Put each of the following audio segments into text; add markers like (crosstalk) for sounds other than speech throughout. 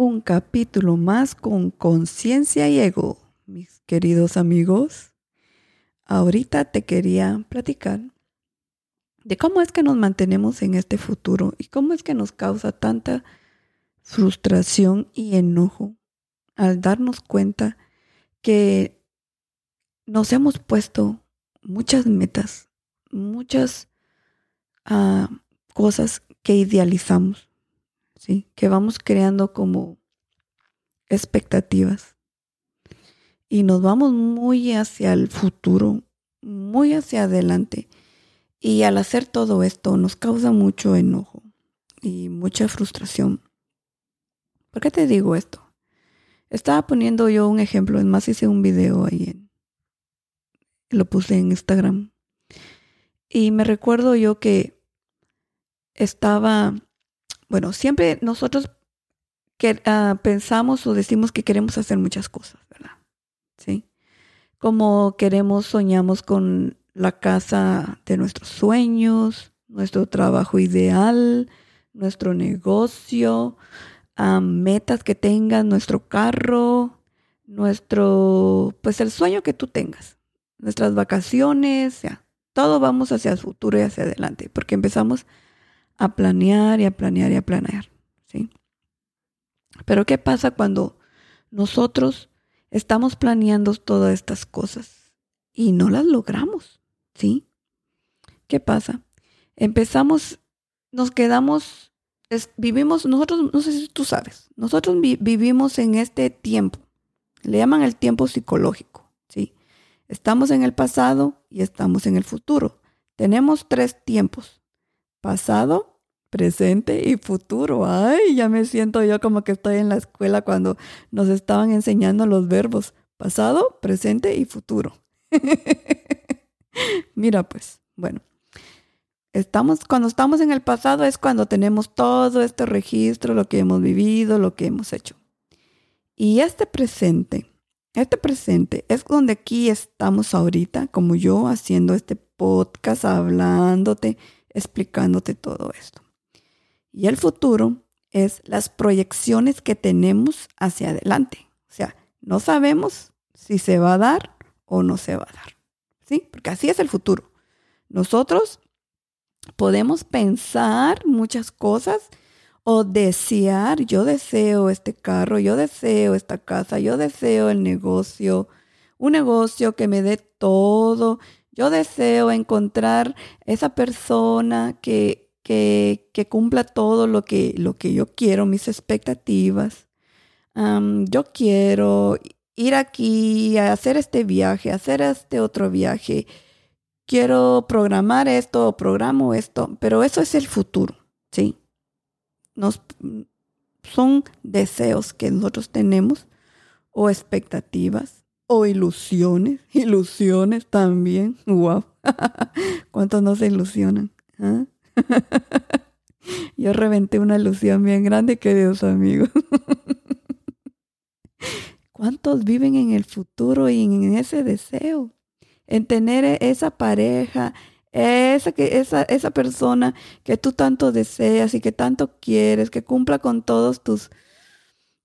un capítulo más con conciencia y ego, mis queridos amigos. Ahorita te quería platicar de cómo es que nos mantenemos en este futuro y cómo es que nos causa tanta frustración y enojo al darnos cuenta que nos hemos puesto muchas metas, muchas ah, cosas que idealizamos, ¿sí? que vamos creando como expectativas. Y nos vamos muy hacia el futuro, muy hacia adelante. Y al hacer todo esto nos causa mucho enojo y mucha frustración. ¿Por qué te digo esto? Estaba poniendo yo un ejemplo, es más hice un video ahí en, lo puse en Instagram. Y me recuerdo yo que estaba, bueno, siempre nosotros que, ah, pensamos o decimos que queremos hacer muchas cosas, ¿verdad? Sí. Como queremos, soñamos con la casa de nuestros sueños, nuestro trabajo ideal, nuestro negocio, metas que tengas, nuestro carro, nuestro, pues el sueño que tú tengas, nuestras vacaciones, ya, todo vamos hacia el futuro y hacia adelante, porque empezamos a planear y a planear y a planear, ¿sí? Pero ¿qué pasa cuando nosotros estamos planeando todas estas cosas y no las logramos, ¿sí? ¿Qué pasa? Empezamos, nos quedamos vivimos, nosotros, no sé si tú sabes, nosotros vivimos en este tiempo, le llaman el tiempo psicológico, ¿sí? Estamos en el pasado y estamos en el futuro. Tenemos tres tiempos, pasado, presente y futuro. Ay, ya me siento yo como que estoy en la escuela cuando nos estaban enseñando los verbos pasado, presente y futuro. (laughs) Mira pues, bueno, estamos, cuando estamos en el pasado es cuando tenemos todo este registro, lo que hemos vivido, lo que hemos hecho. Y este presente, este presente es donde aquí estamos ahorita, como yo haciendo este podcast, hablándote, explicándote todo esto. Y el futuro es las proyecciones que tenemos hacia adelante. O sea, no sabemos si se va a dar o no se va a dar. ¿Sí? Porque así es el futuro. Nosotros podemos pensar muchas cosas o desear, yo deseo este carro, yo deseo esta casa, yo deseo el negocio, un negocio que me dé todo, yo deseo encontrar esa persona que, que, que cumpla todo lo que, lo que yo quiero, mis expectativas. yo quiero ir aquí a hacer este viaje, hacer este otro viaje quiero programar esto programo esto, pero eso es el futuro, ¿sí? Nos, son deseos que nosotros tenemos o expectativas o ilusiones, (laughs) ilusiones también, wow, (laughs) ¿cuántos no se ilusionan? ¿Ah? (laughs) Yo reventé una ilusión bien grande, queridos amigos. (laughs) ¿Cuántos viven en el futuro y en ese deseo? en tener e-, esa pareja, esa, esa, esa persona que tú tanto deseas y que tanto quieres, que cumpla con todos tus,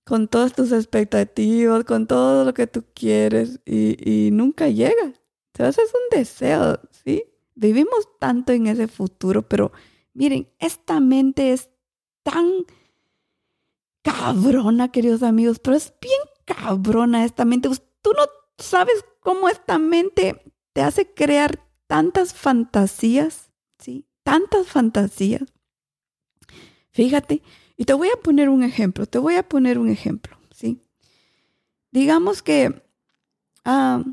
con todas tus expectativas, con todo lo que tú quieres y, nunca llega. Entonces es un deseo, ¿sí? Vivimos tanto en ese futuro, pero miren, esta mente es tan cabrona, queridos amigos, pero es bien cabrona esta mente. Tú no sabes cómo esta mente te hace crear tantas fantasías, ¿sí? Tantas fantasías. Fíjate, y te voy a poner un ejemplo, te voy a poner un ejemplo, ¿sí? Digamos que ah,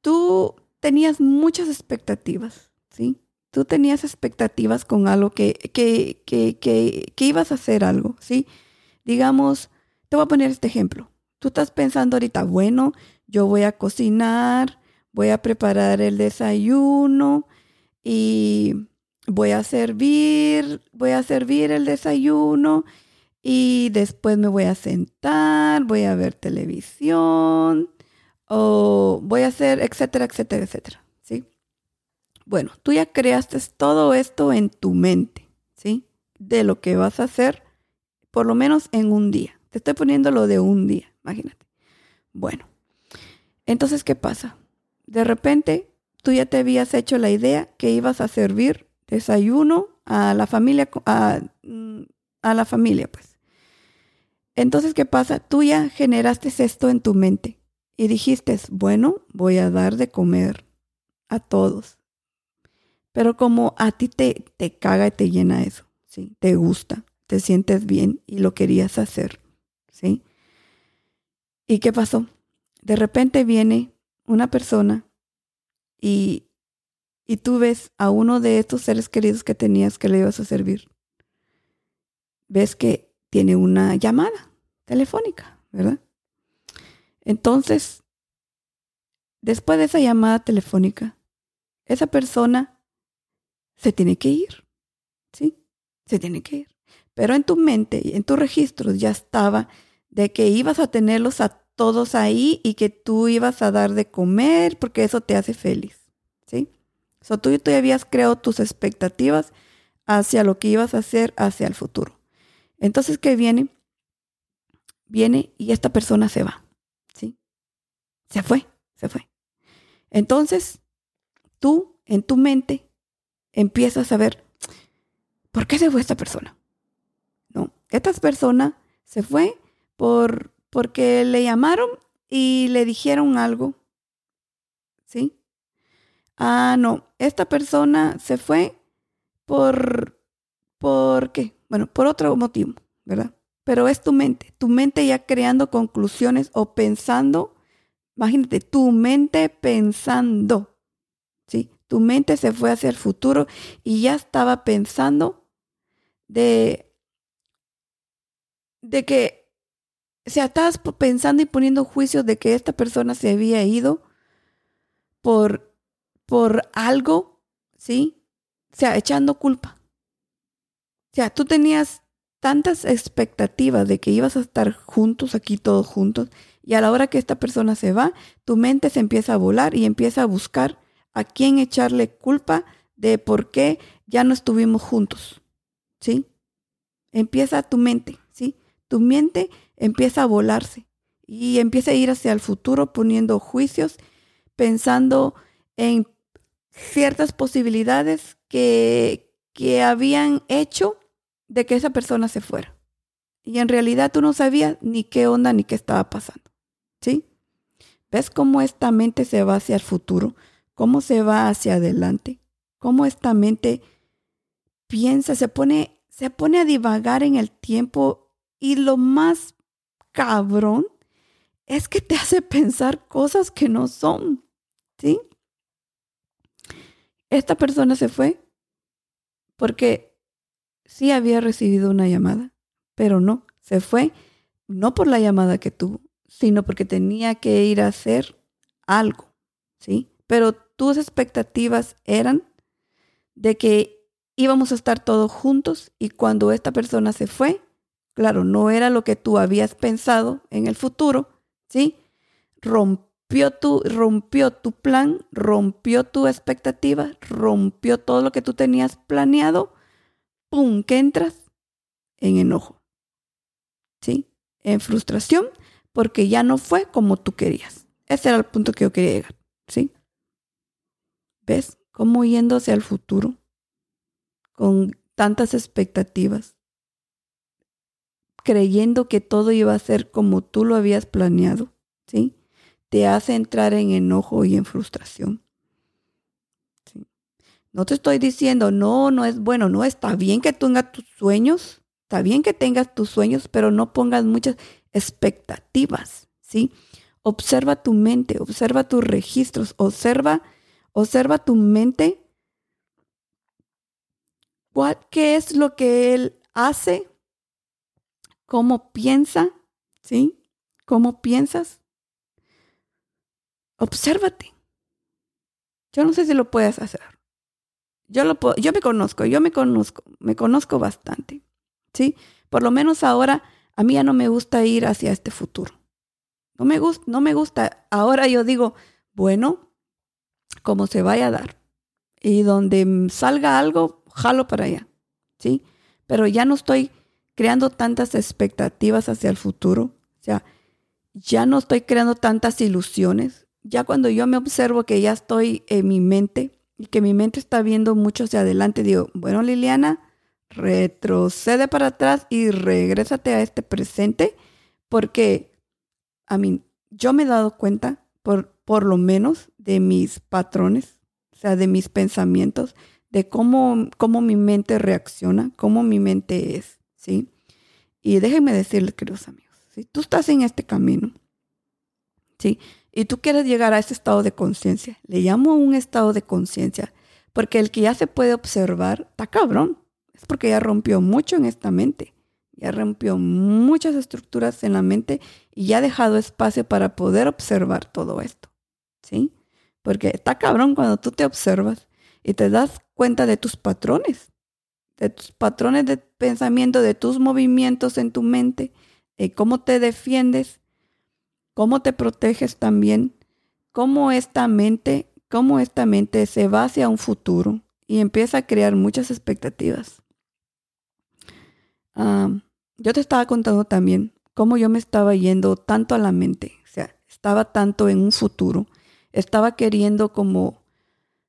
tú tenías muchas expectativas, ¿sí? Tú tenías expectativas con algo que, que, que, que, ibas a hacer algo, ¿sí? Digamos, te voy a poner este ejemplo. Tú estás pensando ahorita, bueno, yo voy a cocinar, voy a preparar el desayuno y voy a servir, voy a servir el desayuno y después me voy a sentar, voy a ver televisión o voy a hacer, etcétera, etcétera, etcétera, ¿sí? Bueno, tú ya creaste todo esto en tu mente, ¿sí? De lo que vas a hacer por lo menos en un día, Te estoy poniendo lo de un día, imagínate. Bueno, entonces, ¿qué pasa? De repente, tú ya te habías hecho la idea que ibas a servir desayuno a la familia, a, mm, a la familia, pues. Entonces, ¿qué pasa? Tú ya generaste esto en tu mente y dijiste, bueno, voy a dar de comer a todos. Pero como a ti te, te caga y te llena eso, ¿sí? Te gusta, te sientes bien y lo querías hacer, ¿sí? ¿Y qué pasó? De repente viene una persona y, y tú ves a uno de estos seres queridos que tenías que le ibas a servir. Ves que tiene una llamada telefónica, ¿verdad? Entonces, después de esa llamada telefónica, esa persona se tiene que ir, ¿sí? Se tiene que ir. Pero en tu mente en tus registros ya estaba de que ibas a tenerlos a todos ahí y que tú ibas a dar de comer porque eso te hace feliz, ¿sí? So, tú, tú habías creado tus expectativas hacia lo que ibas a hacer hacia el futuro. Entonces, ¿qué viene? Viene y esta persona se va. Se fue, se fue. Entonces, tú en tu mente empiezas a ver, ¿por qué se fue esta persona? No, esta persona se fue por porque le llamaron y le dijeron algo. ¿Sí? Ah, no, esta persona se fue por, ¿por qué? Bueno, por otro motivo, ¿verdad? Pero es tu mente, tu mente ya creando conclusiones o pensando, imagínate, tu mente pensando, ¿sí? Tu mente se fue hacia el futuro y ya estaba pensando de, de que o sea, estabas pensando y poniendo juicio de que esta persona se había ido por, por algo, ¿sí? O sea, echando culpa. O sea, tú tenías tantas expectativas de que ibas a estar juntos aquí todos juntos y a la hora que esta persona se va, tu mente se empieza a volar y empieza a buscar a quién echarle culpa de por qué ya no estuvimos juntos. ¿Sí? Empieza tu mente, ¿sí? Tu mente empieza a volarse y empieza a ir hacia el futuro poniendo juicios, pensando en ciertas posibilidades que, que habían hecho de que esa persona se fuera. Y en realidad tú no sabías ni qué onda ni qué estaba pasando. ¿Sí? ¿Ves cómo esta mente se va hacia el futuro? ¿Cómo se va hacia adelante? ¿Cómo esta mente piensa, se pone, se pone a divagar en el tiempo? Y lo más cabrón es que te hace pensar cosas que no son. ¿Sí? Esta persona se fue porque sí había recibido una llamada, pero no, se fue no por la llamada que tuvo, sino porque tenía que ir a hacer algo, ¿sí? Pero tus expectativas eran de que íbamos a estar todos juntos y cuando esta persona se fue, Claro, no era lo que tú habías pensado en el futuro, ¿sí? Rompió tu, rompió tu plan, rompió tu expectativa, rompió todo lo que tú tenías planeado. ¡Pum! que entras en enojo, ¿sí? En frustración porque ya no fue como tú querías. Ese era el punto que yo quería llegar, ¿sí? ¿Ves cómo yéndose al futuro con tantas expectativas? creyendo que todo iba a ser como tú lo habías planeado, ¿sí? Te hace entrar en enojo y en frustración. No te estoy diciendo, no, no es bueno, no, está bien que tengas tus sueños, está bien que tengas tus sueños, pero no pongas muchas expectativas, ¿sí? Observa tu mente, observa tus registros, observa, observa tu mente. ¿Cuál, ¿Qué es lo que él hace cómo piensa, ¿sí? ¿Cómo piensas? Obsérvate. Yo no sé si lo puedes hacer. Yo, lo puedo, yo me conozco, yo me conozco, me conozco bastante, ¿sí? Por lo menos ahora a mí ya no me gusta ir hacia este futuro. No me gusta, no me gusta. Ahora yo digo, bueno, como se vaya a dar. Y donde salga algo, jalo para allá, ¿sí? Pero ya no estoy creando tantas expectativas hacia el futuro. O sea, ya no estoy creando tantas ilusiones. Ya cuando yo me observo que ya estoy en mi mente y que mi mente está viendo mucho hacia adelante, digo, bueno, Liliana, retrocede para atrás y regrésate a este presente porque a mí yo me he dado cuenta por por lo menos de mis patrones, o sea, de mis pensamientos, de cómo, cómo mi mente reacciona, cómo mi mente es, ¿sí? Y déjenme decirles, queridos amigos, si tú estás en este camino, ¿sí? Y tú quieres llegar a ese estado de conciencia, le llamo un estado de conciencia, porque el que ya se puede observar, está cabrón, es porque ya rompió mucho en esta mente, ya rompió muchas estructuras en la mente y ya ha dejado espacio para poder observar todo esto. ¿sí? Porque está cabrón cuando tú te observas y te das cuenta de tus patrones, de tus patrones de pensamiento, de tus movimientos en tu mente, de cómo te defiendes, cómo te proteges también, cómo esta mente, cómo esta mente se va hacia un futuro y empieza a crear muchas expectativas. Ah, yo te estaba contando también cómo yo me estaba yendo tanto a la mente, o sea, estaba tanto en un futuro estaba queriendo como,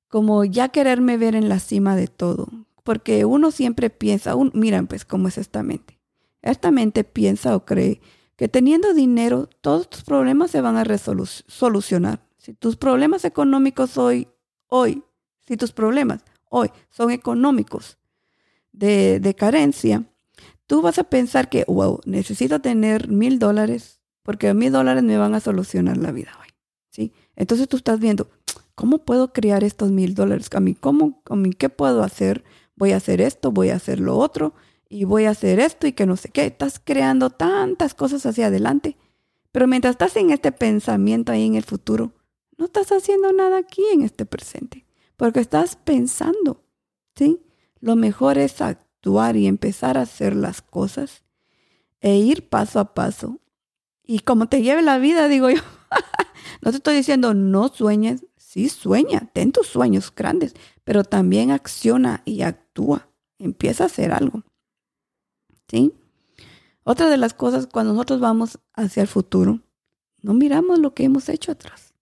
como ya quererme ver en la cima de todo. Porque uno siempre piensa, un, miran pues cómo es esta mente. Esta mente piensa o cree que teniendo dinero todos tus problemas se van a solucionar. Si tus problemas económicos hoy, hoy, si tus problemas hoy son económicos de, de carencia, tú vas a pensar que, wow, necesito tener mil dólares porque mil dólares me van a solucionar la vida hoy. ¿sí? Entonces tú estás viendo, ¿cómo puedo crear estos mil dólares? ¿A mí, cómo, a mí qué puedo hacer? Voy a hacer esto, voy a hacer lo otro y voy a hacer esto y que no sé qué. Estás creando tantas cosas hacia adelante. Pero mientras estás en este pensamiento ahí en el futuro, no estás haciendo nada aquí en este presente. Porque estás pensando, ¿sí? Lo mejor es actuar y empezar a hacer las cosas e ir paso a paso. Y como te lleve la vida, digo yo, (laughs) No te estoy diciendo no sueñes, sí sueña, ten tus sueños grandes, pero también acciona y actúa, empieza a hacer algo. ¿Sí? Otra de las cosas cuando nosotros vamos hacia el futuro, no miramos lo que hemos hecho atrás.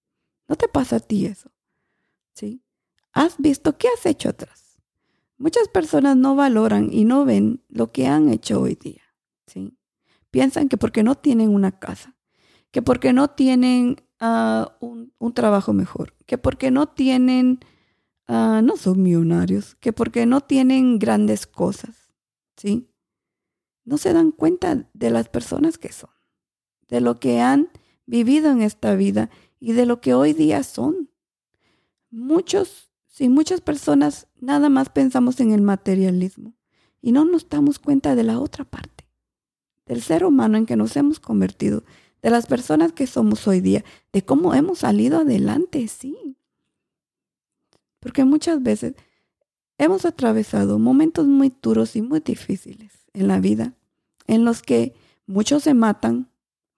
¿No te pasa a ti eso? ¿Sí? ¿Has visto qué has hecho atrás? Muchas personas no valoran y no ven lo que han hecho hoy día. ¿Sí? Piensan que porque no tienen una casa, que porque no tienen un, trabajo mejor, que porque no tienen, ah, no son millonarios, que porque no tienen grandes cosas, ¿sí? No se dan cuenta de las personas que son, de lo que han vivido en esta vida y de lo que hoy día son. Muchos, sí, muchas personas nada más pensamos en el materialismo y no nos damos cuenta de la otra parte, del ser humano en que nos hemos convertido, de las personas que somos hoy día, de cómo hemos salido adelante, sí. Porque muchas veces hemos atravesado momentos muy duros y muy difíciles en la vida, en los que muchos se matan,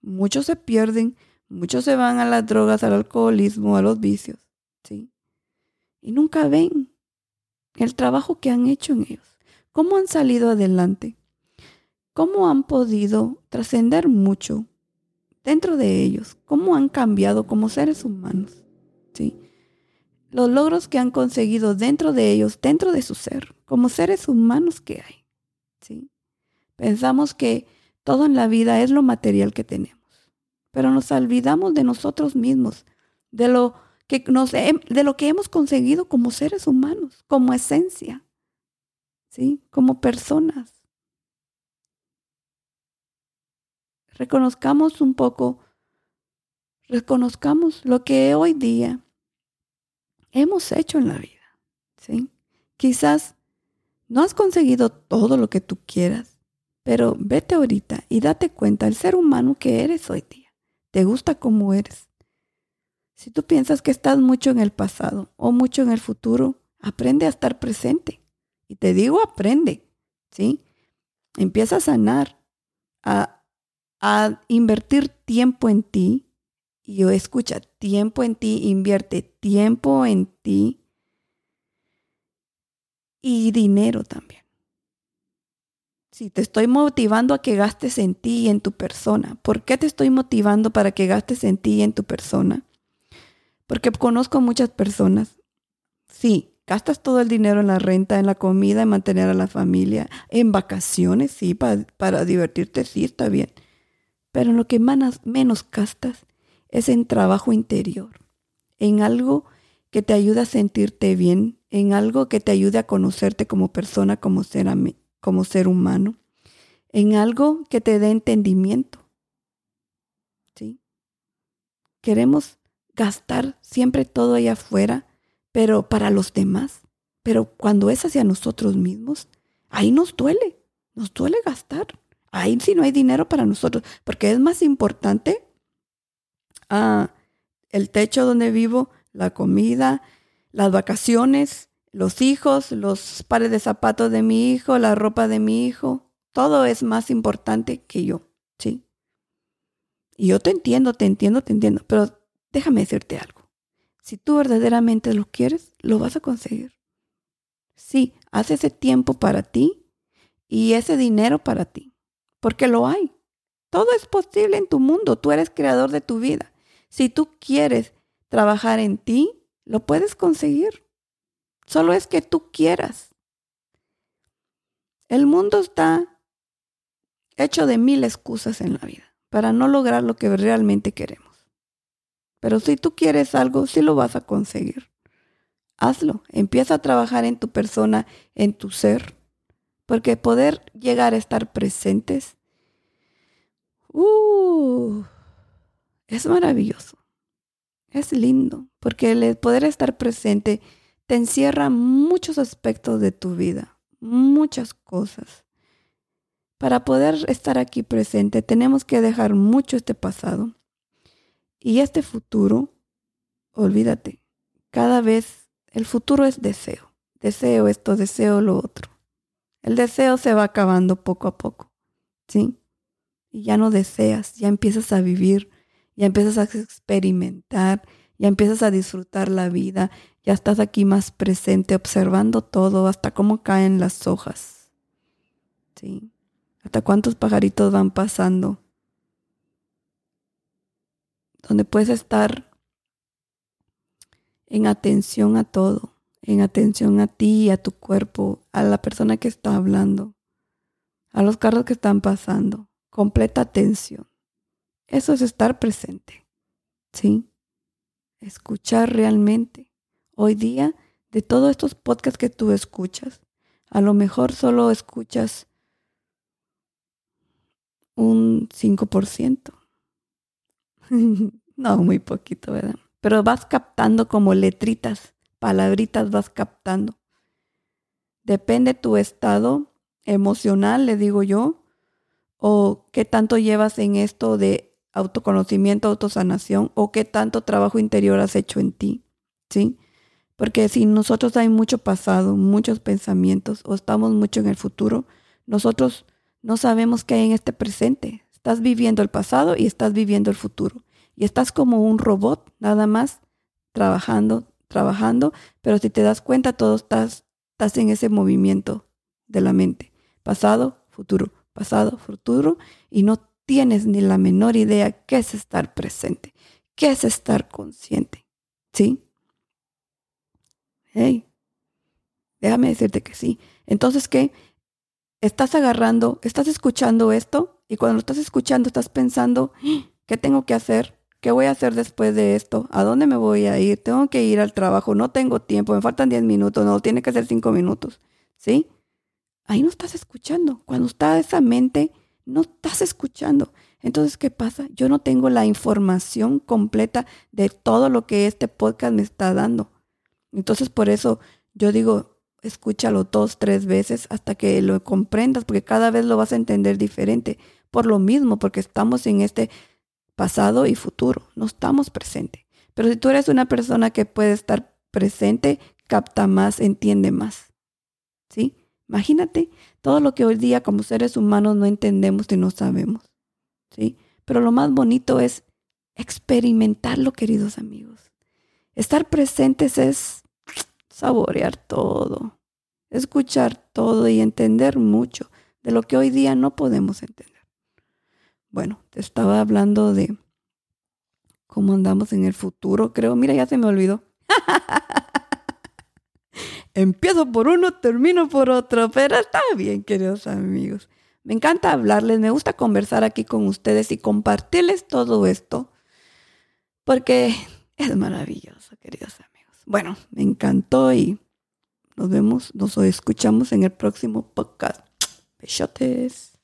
muchos se pierden, muchos se van a las drogas, al alcoholismo, a los vicios, ¿sí? Y nunca ven el trabajo que han hecho en ellos, cómo han salido adelante, cómo han podido trascender mucho dentro de ellos, cómo han cambiado como seres humanos, ¿sí? Los logros que han conseguido dentro de ellos, dentro de su ser, como seres humanos que hay, ¿sí? Pensamos que todo en la vida es lo material que tenemos, pero nos olvidamos de nosotros mismos, de lo que, nos, de lo que hemos conseguido como seres humanos, como esencia, ¿sí? Como personas. reconozcamos un poco, reconozcamos lo que hoy día hemos hecho en la vida. ¿sí? Quizás no has conseguido todo lo que tú quieras, pero vete ahorita y date cuenta del ser humano que eres hoy día. ¿Te gusta cómo eres? Si tú piensas que estás mucho en el pasado o mucho en el futuro, aprende a estar presente. Y te digo, aprende, ¿sí? Empieza a sanar, a, a invertir tiempo en ti. Y yo escucha, tiempo en ti, invierte tiempo en ti y dinero también. Sí, te estoy motivando a que gastes en ti y en tu persona. ¿Por qué te estoy motivando para que gastes en ti y en tu persona? Porque conozco muchas personas. Sí, gastas todo el dinero en la renta, en la comida, en mantener a la familia, en vacaciones, sí, para, para divertirte, sí, está bien. Pero lo que menos, menos gastas es en trabajo interior, en algo que te ayude a sentirte bien, en algo que te ayude a conocerte como persona, como ser, como ser humano, en algo que te dé entendimiento. ¿Sí? Queremos gastar siempre todo allá afuera, pero para los demás. Pero cuando es hacia nosotros mismos, ahí nos duele, nos duele gastar. Ahí sí no hay dinero para nosotros, porque es más importante ah, el techo donde vivo, la comida, las vacaciones, los hijos, los pares de zapatos de mi hijo, la ropa de mi hijo. Todo es más importante que yo, ¿sí? Y yo te entiendo, te entiendo, te entiendo, pero déjame decirte algo. Si tú verdaderamente lo quieres, lo vas a conseguir. Sí, haz ese tiempo para ti y ese dinero para ti, porque lo hay. Todo es posible en tu mundo, tú eres creador de tu vida. Si tú quieres trabajar en ti, lo puedes conseguir. Solo es que tú quieras. El mundo está hecho de mil excusas en la vida para no lograr lo que realmente queremos. Pero si tú quieres algo, sí lo vas a conseguir. Hazlo. Empieza a trabajar en tu persona, en tu ser. Porque poder llegar a estar presentes, uh, es maravilloso. Es lindo, porque el poder estar presente te encierra muchos aspectos de tu vida, muchas cosas. Para poder estar aquí presente tenemos que dejar mucho este pasado. Y este futuro, olvídate, cada vez el futuro es deseo. Deseo esto, deseo lo otro. El deseo se va acabando poco a poco, ¿sí? Y ya no deseas, ya empiezas a vivir ya empiezas a experimentar, ya empiezas a disfrutar la vida, ya estás aquí más presente, observando todo, hasta cómo caen las hojas. ¿Sí? Hasta cuántos pajaritos van pasando. Donde puedes estar en atención a todo, en atención a ti, a tu cuerpo, a la persona que está hablando, a los carros que están pasando. Completa atención. Eso es estar presente, ¿sí? Escuchar realmente. Hoy día, de todos estos podcasts que tú escuchas, a lo mejor solo escuchas un 5%. (laughs) no, muy poquito, ¿verdad? Pero vas captando como letritas, palabritas vas captando. Depende tu estado emocional, le digo yo, o qué tanto llevas en esto de autoconocimiento, autosanación o qué tanto trabajo interior has hecho en ti, ¿sí? Porque si nosotros hay mucho pasado, muchos pensamientos o estamos mucho en el futuro, nosotros no sabemos qué hay en este presente. Estás viviendo el pasado y estás viviendo el futuro. Y estás como un robot, nada más, trabajando, trabajando, pero si te das cuenta, todo estás, en ese movimiento de la mente. Pasado, futuro, pasado, futuro, y no tienes ni la menor idea qué es estar presente, qué es estar consciente. ¿Sí? Hey, déjame decirte que sí. Entonces, ¿qué? Estás agarrando, estás escuchando esto y cuando lo estás escuchando estás pensando, ¿qué tengo que hacer? ¿Qué voy a hacer después de esto? ¿A dónde me voy a ir? Tengo que ir al trabajo, no tengo tiempo, me faltan 10 minutos, no, tiene que ser 5 minutos. ¿Sí? Ahí no estás escuchando. Cuando está esa mente no estás escuchando. Entonces, ¿qué pasa? Yo no tengo la información completa de todo lo que este podcast me está dando. Entonces, por eso yo digo, escúchalo dos, tres veces hasta que lo comprendas, porque cada vez lo vas a entender diferente. Por lo mismo, porque estamos en este pasado y futuro, no estamos presente. Pero si tú eres una persona que puede estar presente, capta más, entiende más. ¿Sí? Imagínate todo lo que hoy día como seres humanos no entendemos y no sabemos. ¿sí? Pero lo más bonito es experimentarlo, queridos amigos. Estar presentes es saborear todo, escuchar todo y entender mucho de lo que hoy día no podemos entender. Bueno, te estaba hablando de cómo andamos en el futuro, creo. Mira, ya se me olvidó. (laughs) Empiezo por uno, termino por otro, pero está bien, queridos amigos. Me encanta hablarles, me gusta conversar aquí con ustedes y compartirles todo esto, porque es maravilloso, queridos amigos. Bueno, me encantó y nos vemos, nos escuchamos en el próximo podcast. Besotes.